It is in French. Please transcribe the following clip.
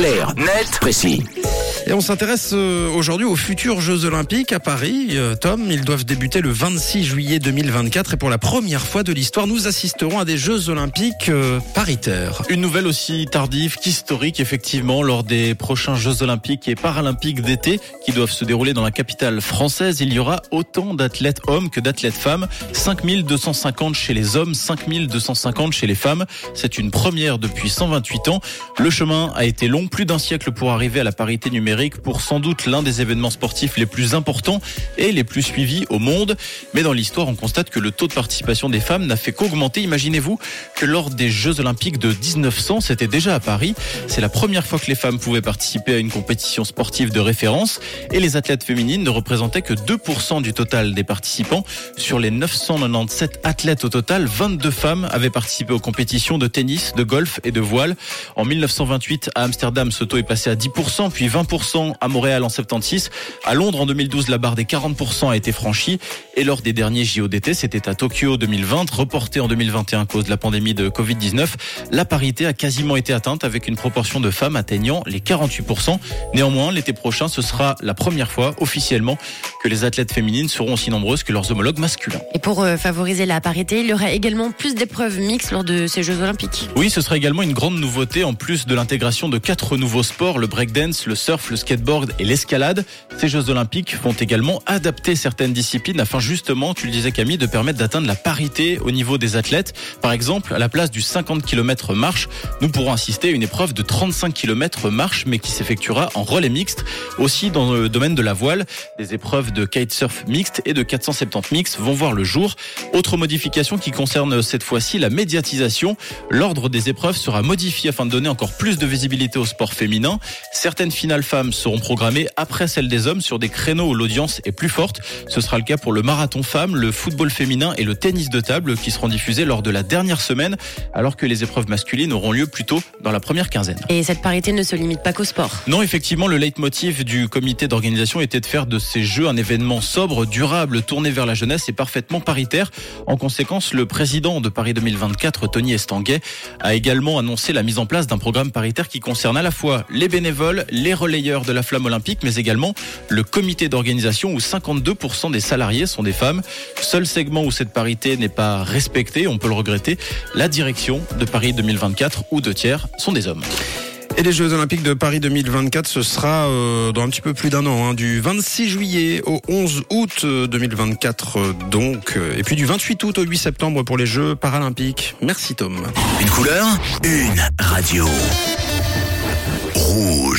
Clair, net, précis. Et on s'intéresse euh, aujourd'hui aux futurs Jeux Olympiques à Paris. Euh, Tom, ils doivent débuter le 26 juillet 2024 et pour la première fois de l'histoire, nous assisterons à des Jeux Olympiques euh, paritaires. Une nouvelle aussi tardive qu'historique, effectivement, lors des prochains Jeux Olympiques et Paralympiques d'été qui doivent se dérouler dans la capitale française. Il y aura autant d'athlètes hommes que d'athlètes femmes. 5250 chez les hommes, 5250 chez les femmes. C'est une première depuis 128 ans. Le chemin a été long, plus d'un siècle pour arriver à la parité numérique pour sans doute l'un des événements sportifs les plus importants et les plus suivis au monde. Mais dans l'histoire, on constate que le taux de participation des femmes n'a fait qu'augmenter. Imaginez-vous que lors des Jeux Olympiques de 1900, c'était déjà à Paris. C'est la première fois que les femmes pouvaient participer à une compétition sportive de référence et les athlètes féminines ne représentaient que 2% du total des participants. Sur les 997 athlètes au total, 22 femmes avaient participé aux compétitions de tennis, de golf et de voile. En 1928, à Amsterdam, ce taux est passé à 10%, puis 20% à Montréal en 76. À Londres en 2012, la barre des 40% a été franchie. Et lors des derniers JODT, c'était à Tokyo 2020, reporté en 2021 à cause de la pandémie de Covid-19. La parité a quasiment été atteinte avec une proportion de femmes atteignant les 48%. Néanmoins, l'été prochain, ce sera la première fois officiellement que les athlètes féminines seront aussi nombreuses que leurs homologues masculins. Et pour euh, favoriser la parité, il y aura également plus d'épreuves mixtes lors de ces Jeux Olympiques. Oui, ce sera également une grande nouveauté en plus de l'intégration de quatre nouveaux sports, le breakdance, le surf, le skateboard et l'escalade. Ces Jeux Olympiques vont également adapter certaines disciplines afin justement, tu le disais Camille, de permettre d'atteindre la parité au niveau des athlètes. Par exemple, à la place du 50 km marche, nous pourrons assister à une épreuve de 35 km marche, mais qui s'effectuera en relais mixte. Aussi dans le domaine de la voile, des épreuves de kitesurf mixte et de 470 mix vont voir le jour. Autre modification qui concerne cette fois-ci la médiatisation. L'ordre des épreuves sera modifié afin de donner encore plus de visibilité au sport féminin. Certaines finales femmes seront programmées après celles des hommes sur des créneaux où l'audience est plus forte. Ce sera le cas pour le marathon femmes, le football féminin et le tennis de table qui seront diffusés lors de la dernière semaine, alors que les épreuves masculines auront lieu plutôt dans la première quinzaine. Et cette parité ne se limite pas qu'au sport. Non, effectivement, le leitmotiv du comité d'organisation était de faire de ces jeux un événement sobre, durable, tourné vers la jeunesse et parfaitement paritaire. En conséquence, le président de Paris 2024, Tony Estanguet, a également annoncé la mise en place d'un programme paritaire qui concerne à la fois les bénévoles, les relayeurs de la flamme olympique, mais également le comité d'organisation où 52% des salariés sont des femmes. Seul segment où cette parité n'est pas respectée, on peut le regretter, la direction de Paris 2024 où deux tiers sont des hommes. Et les Jeux Olympiques de Paris 2024, ce sera euh, dans un petit peu plus d'un an, hein, du 26 juillet au 11 août euh, 2024 euh, donc, et puis du 28 août au 8 septembre pour les Jeux Paralympiques. Merci Tom. Une couleur, une radio. Rouge.